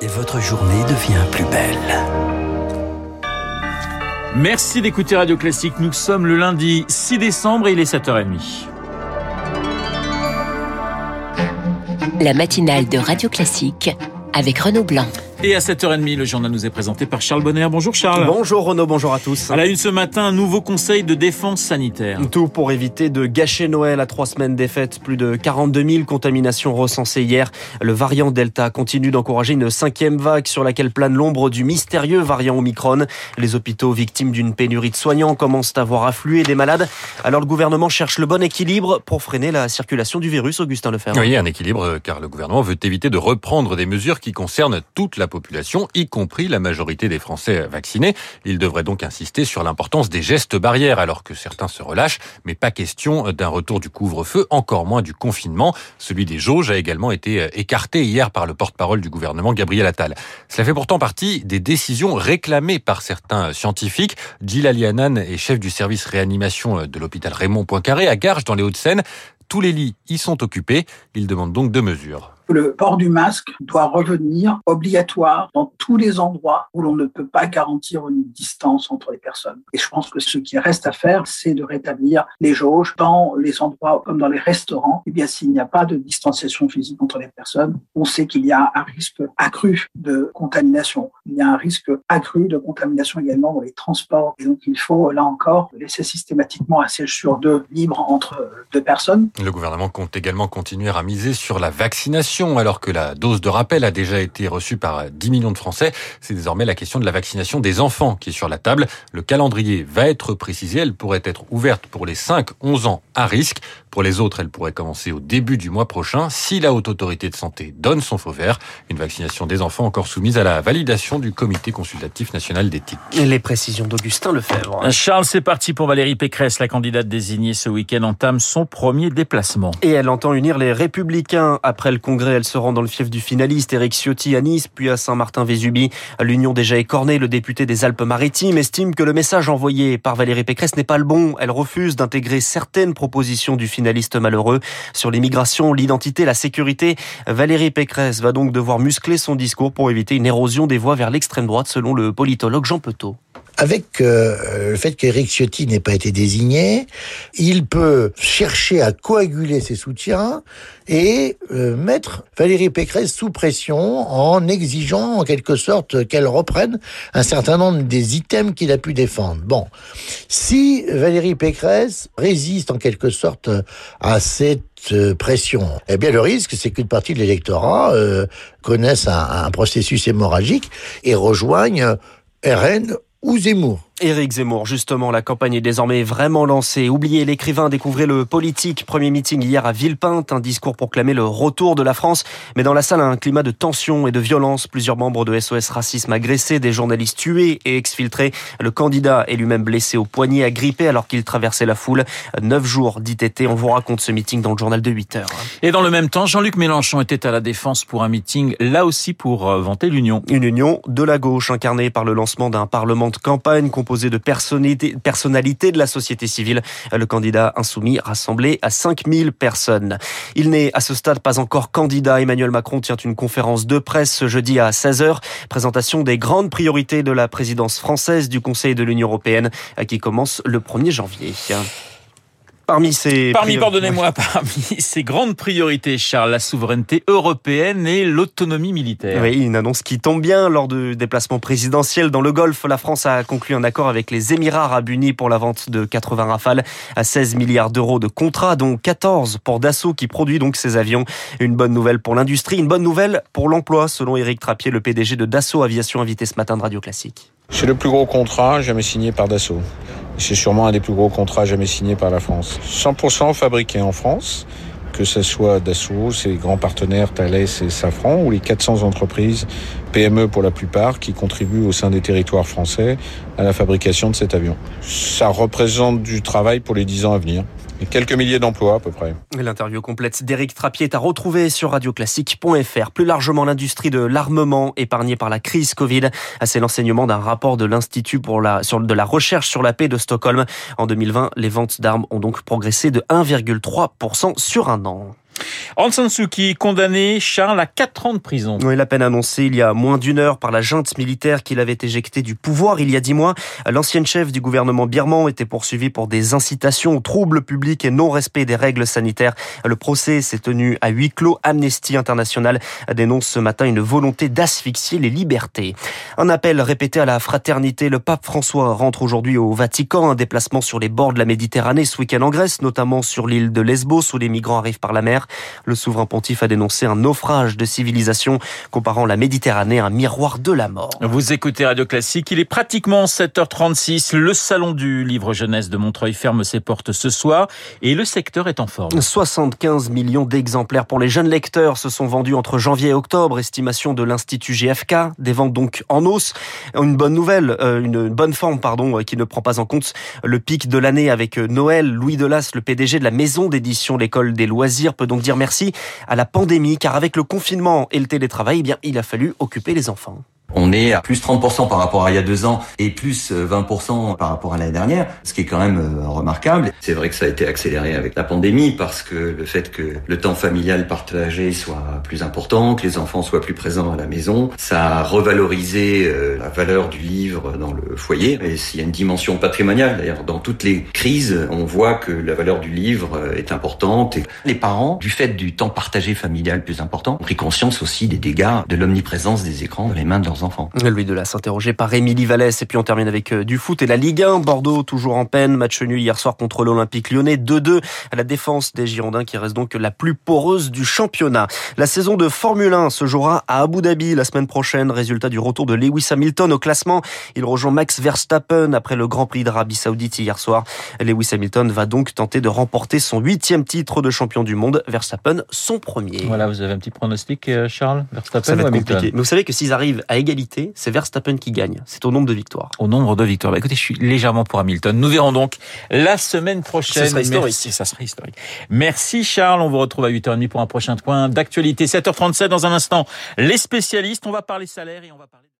et votre journée devient plus belle. Merci d'écouter Radio Classique. Nous sommes le lundi 6 décembre et il est 7h30. La matinale de Radio Classique avec Renaud Blanc. Et à 7h30, le journal nous est présenté par Charles Bonner. Bonjour Charles. Bonjour Renaud, bonjour à tous. À la une ce matin, un nouveau conseil de défense sanitaire. Tout pour éviter de gâcher Noël à trois semaines des fêtes. Plus de 42 000 contaminations recensées hier. Le variant Delta continue d'encourager une cinquième vague sur laquelle plane l'ombre du mystérieux variant Omicron. Les hôpitaux victimes d'une pénurie de soignants commencent à voir affluer des malades. Alors le gouvernement cherche le bon équilibre pour freiner la circulation du virus, Augustin Lefebvre. Oui, un équilibre car le gouvernement veut éviter de reprendre des mesures qui concernent toute la population, y compris la majorité des Français vaccinés. Il devrait donc insister sur l'importance des gestes barrières, alors que certains se relâchent, mais pas question d'un retour du couvre-feu, encore moins du confinement. Celui des jauges a également été écarté hier par le porte-parole du gouvernement, Gabriel Attal. Cela fait pourtant partie des décisions réclamées par certains scientifiques. Gilles Alianan est chef du service réanimation de l'hôpital Raymond Poincaré à Garges, dans les Hauts-de-Seine. Tous les lits y sont occupés. Il demande donc deux mesures le port du masque doit revenir obligatoire dans tous les endroits où l'on ne peut pas garantir une distance entre les personnes. Et je pense que ce qui reste à faire, c'est de rétablir les jauges dans les endroits comme dans les restaurants. Eh bien, s'il n'y a pas de distanciation physique entre les personnes, on sait qu'il y a un risque accru de contamination. Il y a un risque accru de contamination également dans les transports. Et donc, il faut, là encore, laisser systématiquement un siège sur deux libre entre deux personnes. Le gouvernement compte également continuer à miser sur la vaccination alors que la dose de rappel a déjà été reçue par 10 millions de Français. C'est désormais la question de la vaccination des enfants qui est sur la table. Le calendrier va être précisé. Elle pourrait être ouverte pour les 5-11 ans à risque. Pour les autres, elle pourrait commencer au début du mois prochain si la Haute Autorité de Santé donne son feu vert. Une vaccination des enfants encore soumise à la validation du Comité consultatif national d'éthique. Les précisions d'Augustin Lefebvre. Charles, c'est parti pour Valérie Pécresse. La candidate désignée ce week-end entame son premier déplacement. Et elle entend unir les républicains. Après le congrès, elle se rend dans le fief du finaliste Éric Ciotti à Nice, puis à Saint-Martin-Vésubie. L'Union déjà écornée, le député des Alpes-Maritimes estime que le message envoyé par Valérie Pécresse n'est pas le bon. Elle refuse d'intégrer certaines propositions du finaliste malheureux. Sur l'immigration, l'identité, la sécurité, Valérie Pécresse va donc devoir muscler son discours pour éviter une érosion des voix vers l'extrême droite, selon le politologue Jean Petot avec euh, le fait qu'Éric Ciotti n'ait pas été désigné, il peut chercher à coaguler ses soutiens et euh, mettre Valérie Pécresse sous pression en exigeant en quelque sorte qu'elle reprenne un certain nombre des items qu'il a pu défendre. Bon, si Valérie Pécresse résiste en quelque sorte à cette pression, eh bien le risque, c'est qu'une partie de l'électorat euh, connaisse un, un processus hémorragique et rejoigne RN ou Zemmour. Éric Zemmour, justement, la campagne est désormais vraiment lancée. Oubliez l'écrivain, découvrez le politique. Premier meeting hier à Villepinte, un discours pour clamer le retour de la France. Mais dans la salle, un climat de tension et de violence. Plusieurs membres de SOS Racisme agressés, des journalistes tués et exfiltrés. Le candidat est lui-même blessé au poignet, agrippé alors qu'il traversait la foule. Neuf jours d'ITT. On vous raconte ce meeting dans le journal de 8 heures. Et dans le même temps, Jean-Luc Mélenchon était à la défense pour un meeting, là aussi pour euh, vanter l'union. Une union de la gauche incarnée par le lancement d'un parlement de campagne composé de personnalités de la société civile. Le candidat insoumis rassemblé à 5000 personnes. Il n'est à ce stade pas encore candidat. Emmanuel Macron tient une conférence de presse ce jeudi à 16h. Présentation des grandes priorités de la présidence française du Conseil de l'Union européenne qui commence le 1er janvier. Parmi ces parmi pardonnez-moi parmi ces grandes priorités Charles la souveraineté européenne et l'autonomie militaire. Oui, une annonce qui tombe bien lors de déplacements présidentiels dans le Golfe, la France a conclu un accord avec les Émirats arabes unis pour la vente de 80 Rafales à 16 milliards d'euros de contrats dont 14 pour Dassault qui produit donc ces avions. Une bonne nouvelle pour l'industrie, une bonne nouvelle pour l'emploi selon Éric Trappier le PDG de Dassault Aviation invité ce matin de Radio Classique. C'est le plus gros contrat jamais signé par Dassault. C'est sûrement un des plus gros contrats jamais signés par la France. 100% fabriqué en France, que ce soit Dassault, ses grands partenaires Thales et Safran, ou les 400 entreprises PME pour la plupart, qui contribuent au sein des territoires français à la fabrication de cet avion. Ça représente du travail pour les 10 ans à venir quelques milliers d'emplois à peu près. L'interview complète d'Éric Trappier est à retrouver sur radioclassique.fr. Plus largement, l'industrie de l'armement épargnée par la crise Covid. C'est l'enseignement d'un rapport de l'Institut de la recherche sur la paix de Stockholm. En 2020, les ventes d'armes ont donc progressé de 1,3% sur un an. Aung San Suu Kyi, condamné, Charles, à 4 ans de prison. Oui, la peine annoncée il y a moins d'une heure par la junte militaire qui l'avait éjecté du pouvoir il y a dix mois. L'ancienne chef du gouvernement birman était poursuivie pour des incitations aux troubles publics et non-respect des règles sanitaires. Le procès s'est tenu à huis clos. Amnesty International dénonce ce matin une volonté d'asphyxier les libertés. Un appel répété à la fraternité. Le pape François rentre aujourd'hui au Vatican, un déplacement sur les bords de la Méditerranée ce week-end en Grèce, notamment sur l'île de Lesbos où les migrants arrivent par la mer. Le souverain pontife a dénoncé un naufrage de civilisation, comparant la Méditerranée à un miroir de la mort. Vous écoutez Radio Classique, il est pratiquement 7h36. Le salon du livre jeunesse de Montreuil ferme ses portes ce soir et le secteur est en forme. 75 millions d'exemplaires pour les jeunes lecteurs se sont vendus entre janvier et octobre, estimation de l'Institut GFK, des ventes donc en hausse. Une bonne nouvelle, euh, une bonne forme, pardon, qui ne prend pas en compte le pic de l'année avec Noël. Louis Delas, le PDG de la maison d'édition L'école des loisirs, peut donc dire merci à la pandémie, car avec le confinement et le télétravail, eh il a fallu occuper les enfants. On est à plus 30% par rapport à il y a deux ans et plus 20% par rapport à l'année dernière, ce qui est quand même euh, remarquable. C'est vrai que ça a été accéléré avec la pandémie parce que le fait que le temps familial partagé soit plus important, que les enfants soient plus présents à la maison, ça a revalorisé euh, la valeur du livre dans le foyer. Et s'il y a une dimension patrimoniale, d'ailleurs, dans toutes les crises, on voit que la valeur du livre euh, est importante. Et les parents, du fait du temps partagé familial plus important, ont pris conscience aussi des dégâts de l'omniprésence des écrans dans les mains de leurs enfants. Louis de s'interroger par Émilie Vallès. Et puis on termine avec euh, du foot et la Ligue 1. Bordeaux toujours en peine. Match nul hier soir contre l'Olympique lyonnais. 2-2 à la défense des Girondins qui reste donc la plus poreuse du championnat. La saison de Formule 1 se jouera à Abu Dhabi la semaine prochaine. Résultat du retour de Lewis Hamilton au classement. Il rejoint Max Verstappen après le Grand Prix d'Arabie Saoudite hier soir. Lewis Hamilton va donc tenter de remporter son huitième titre de champion du monde. Verstappen son premier. Voilà, vous avez un petit pronostic, euh, Charles? Verstappen Ça va être compliqué. Mais vous savez que s'ils arrivent à égalité, c'est Verstappen qui gagne. C'est au nombre de victoires. Au nombre de victoires. Bah, écoutez, je suis légèrement pour Hamilton. Nous verrons donc la semaine prochaine. Ça sera historique. Merci, ça sera historique. Merci Charles. On vous retrouve à 8h30 pour un prochain point d'actualité. 7h37 dans un instant. Les spécialistes, on va parler salaire et on va parler